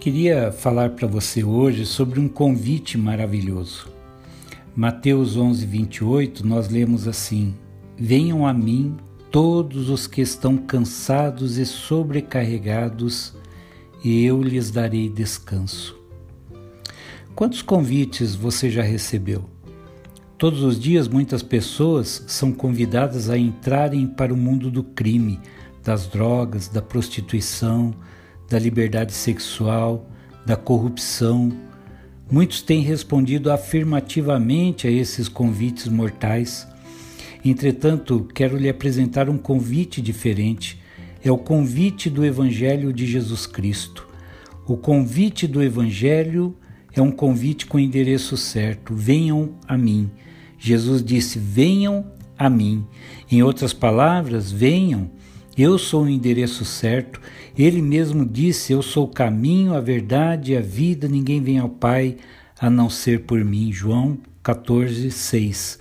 Queria falar para você hoje sobre um convite maravilhoso. Mateus 11, 28, nós lemos assim: Venham a mim todos os que estão cansados e sobrecarregados, e eu lhes darei descanso. Quantos convites você já recebeu? Todos os dias, muitas pessoas são convidadas a entrarem para o mundo do crime, das drogas, da prostituição, da liberdade sexual, da corrupção. Muitos têm respondido afirmativamente a esses convites mortais. Entretanto, quero lhe apresentar um convite diferente. É o convite do Evangelho de Jesus Cristo. O convite do Evangelho é um convite com endereço certo: venham a mim. Jesus disse: venham a mim. Em outras palavras, venham eu sou o endereço certo. Ele mesmo disse: Eu sou o caminho, a verdade e a vida. Ninguém vem ao Pai a não ser por mim. João 14, 6.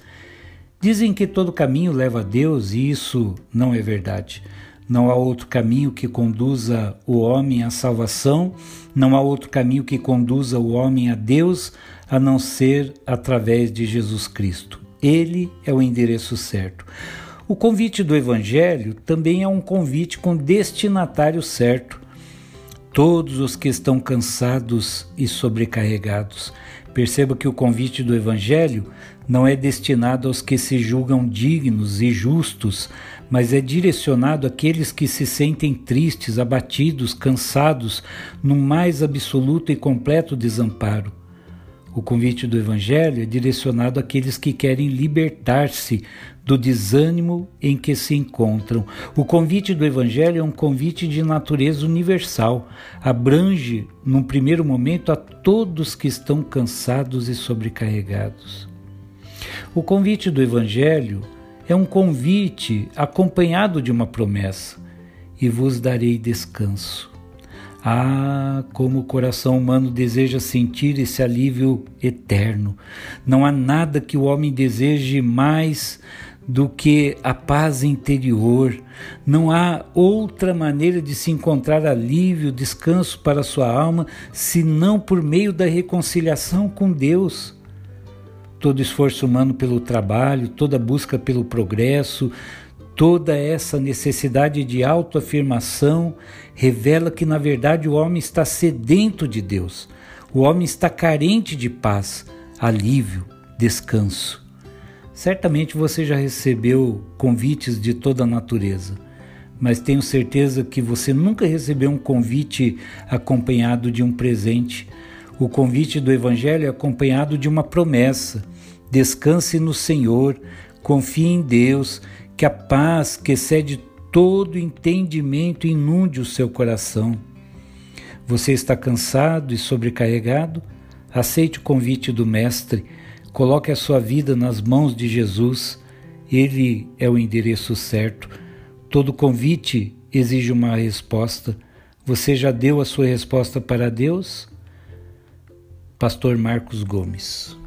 Dizem que todo caminho leva a Deus e isso não é verdade. Não há outro caminho que conduza o homem à salvação, não há outro caminho que conduza o homem a Deus a não ser através de Jesus Cristo. Ele é o endereço certo. O convite do Evangelho também é um convite com destinatário certo. Todos os que estão cansados e sobrecarregados. Perceba que o convite do Evangelho não é destinado aos que se julgam dignos e justos, mas é direcionado àqueles que se sentem tristes, abatidos, cansados, num mais absoluto e completo desamparo. O convite do Evangelho é direcionado àqueles que querem libertar-se do desânimo em que se encontram. O convite do Evangelho é um convite de natureza universal, abrange, num primeiro momento, a todos que estão cansados e sobrecarregados. O convite do Evangelho é um convite acompanhado de uma promessa: e vos darei descanso. Ah, como o coração humano deseja sentir esse alívio eterno. Não há nada que o homem deseje mais do que a paz interior. Não há outra maneira de se encontrar alívio, descanso para sua alma, senão por meio da reconciliação com Deus. Todo esforço humano pelo trabalho, toda busca pelo progresso, toda essa necessidade de autoafirmação revela que, na verdade, o homem está sedento de Deus. O homem está carente de paz, alívio, descanso. Certamente você já recebeu convites de toda a natureza, mas tenho certeza que você nunca recebeu um convite acompanhado de um presente. O convite do Evangelho é acompanhado de uma promessa: descanse no Senhor, confie em Deus, que a paz que excede todo entendimento inunde o seu coração. Você está cansado e sobrecarregado? Aceite o convite do Mestre Coloque a sua vida nas mãos de Jesus, ele é o endereço certo. Todo convite exige uma resposta. Você já deu a sua resposta para Deus? Pastor Marcos Gomes.